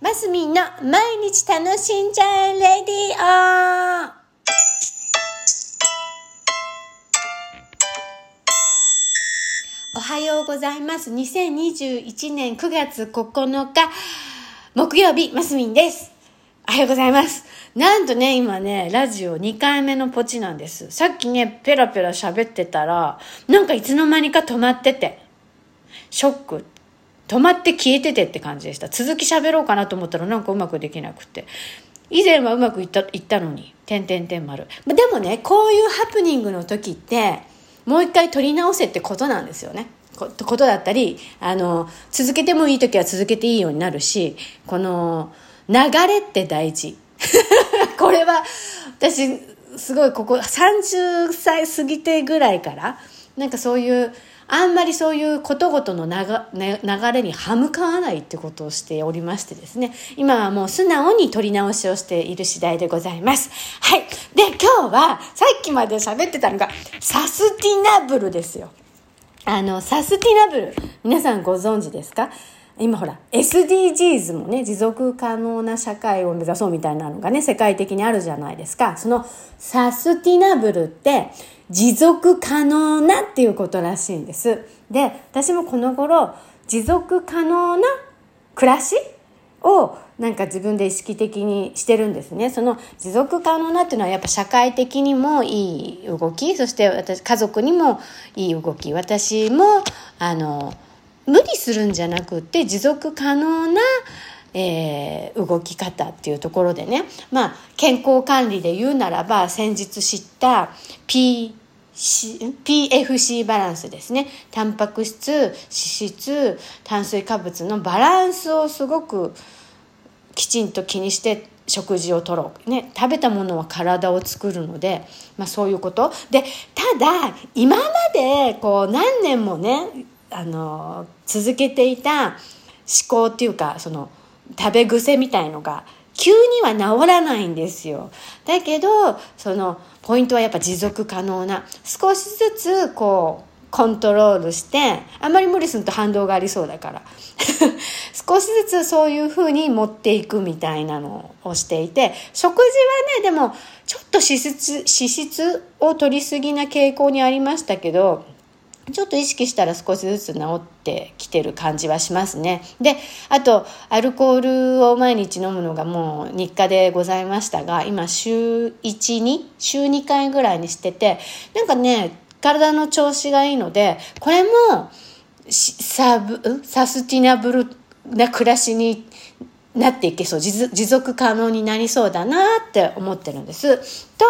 マスミンの毎日楽しんじゃえレディオおはようございます。2021年9月9日、木曜日、マスミンです。おはようございます。なんとね、今ね、ラジオ2回目のポチなんです。さっきね、ペラペラ喋ってたら、なんかいつの間にか止まってて、ショック。止まって消えててって感じでした。続き喋ろうかなと思ったらなんかうまくできなくて。以前はうまくいった、いったのに、点々点丸。でもね、こういうハプニングの時って、もう一回撮り直せってことなんですよね。こことだったり、あの、続けてもいい時は続けていいようになるし、この、流れって大事。これは、私、すごいここ30歳過ぎてぐらいから、なんかそういう、あんまりそういうことごとの流,、れに歯向かわないってことをしておりましてですね、今はもう素直に取り直しをしている次第でございます。はい。で、今日は、さっきまで喋ってたのが、サスティナブルですよ。あの、サスティナブル、皆さんご存知ですか？今ほら、SDGs もね、持続可能な社会を目指そうみたいなのがね、世界的にあるじゃないですか。そのサスティナブルって、持続可能なっていうことらしいんです。で、私もこの頃、持続可能な暮らしをなんか自分で意識的にしてるんですね。その持続可能なっていうのはやっぱ社会的にもいい動き、そして私、家族にもいい動き、私も、あの、無理するんじゃなくって持続可能な、えー、動き方っていうところでね、まあ、健康管理で言うならば先日知った P PFC バランスですね。タンパク質、脂質、炭水化物のバランスをすごくきちんと気にして食事をとろう、ね、食べたものは体を作るので、まあ、そういうこと。でただ今までこう何年もねあの続けていた思考っていうかその食べ癖みたいのが急には治らないんですよ。だけどそのポイントはやっぱ持続可能な少しずつこうコントロールしてあんまり無理すると反動がありそうだから。少しずつそういうふうに持っていくみたいなのをしていて食事はねでもちょっと脂質脂質を取りすぎな傾向にありましたけどちょっと意識したら少しずつ治ってきてる感じはしますね。で、あと、アルコールを毎日飲むのがもう日課でございましたが、今週1、2、週2回ぐらいにしてて、なんかね、体の調子がいいので、これも、サブ、サスティナブルな暮らしになっていけそう持続可能になりそうだなって思ってるんです。と、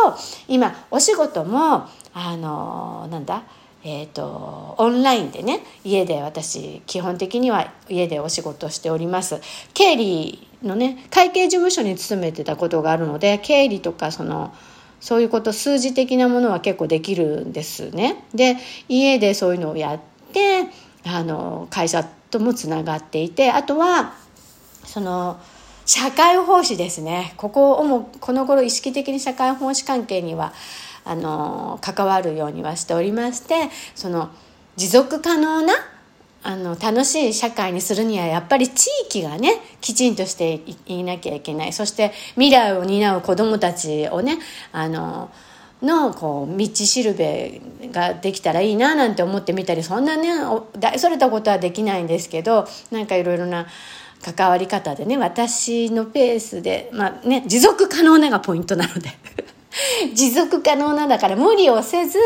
今、お仕事も、あの、なんだ、えーと、オンラインでね家で私基本的には家でお仕事しております。経理のね会計事務所に勤めてたことがあるので経理とかそのそういうこと数字的なものは結構できるんですね。で家でそういうのをやってあの会社ともつながっていてあとはその社会奉仕ですね。ここをもこの頃意識的に社会奉仕関係にはあの関わるようにはしておりましてその持続可能なあの楽しい社会にするにはやっぱり地域がねきちんとしていなきゃいけない。そして未来を担う子どもたちをねあののこう道しるべができたらいいななんて思ってみたりそんなね大それたことはできないんですけどなんかいろいろな関わり方でね私のペースでまあね持続可能ながポイントなので。持続可能なんだから無理をせず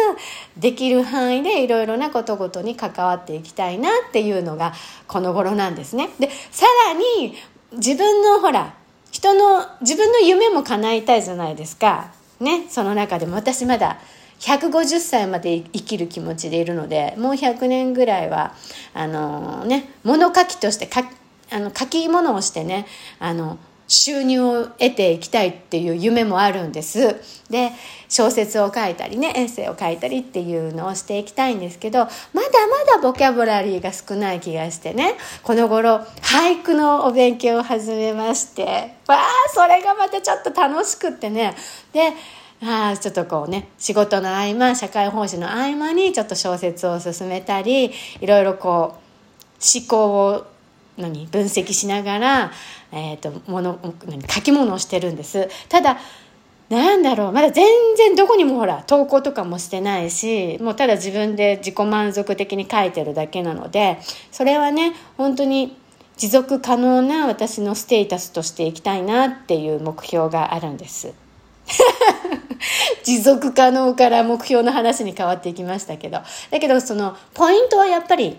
できる範囲でいろいろなことごとに関わっていきたいなっていうのがこの頃なんですね。でさらに自分のほら人の自分の夢も叶えたいじゃないですか。ねその中でも私まだ150歳まで生きる気持ちでいるのでもう100年ぐらいはあのね物書きとしてかあの書き物をしてねあの収入を得ていきたいっていう夢もあるんです。で、小説を書いたりね、エッセイを書いたりっていうのをしていきたいんですけど、まだまだボキャブラリーが少ない気がしてね、この頃、俳句のお勉強を始めまして、わあ、それがまたちょっと楽しくってね、で、あちょっとこうね、仕事の合間、社会奉仕の合間にちょっと小説を進めたり、いろいろこう、思考を何分析しながら、えーと、もの何書き物をしてるんですただなんだろうまだ全然どこにもほら投稿とかもしてないしもうただ自分で自己満足的に書いてるだけなのでそれはね本当に持続可能な私のステータスとしていきたいなっていう目標があるんです。持続可能から目標の話に変わっていきましたけどだけどそのポイントはやっぱり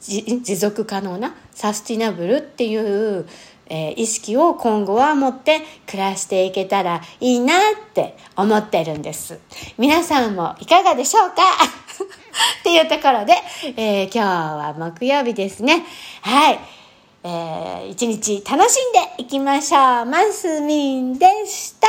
持続可能なサスティナブルっていう、えー、意識を今後は持って暮らしていけたらいいなって思ってるんです皆さんもいかがでしょうか？っていうところで、えー、今日は木曜日ですねはいえー、一日楽しんでいきましょう。マスミンでした。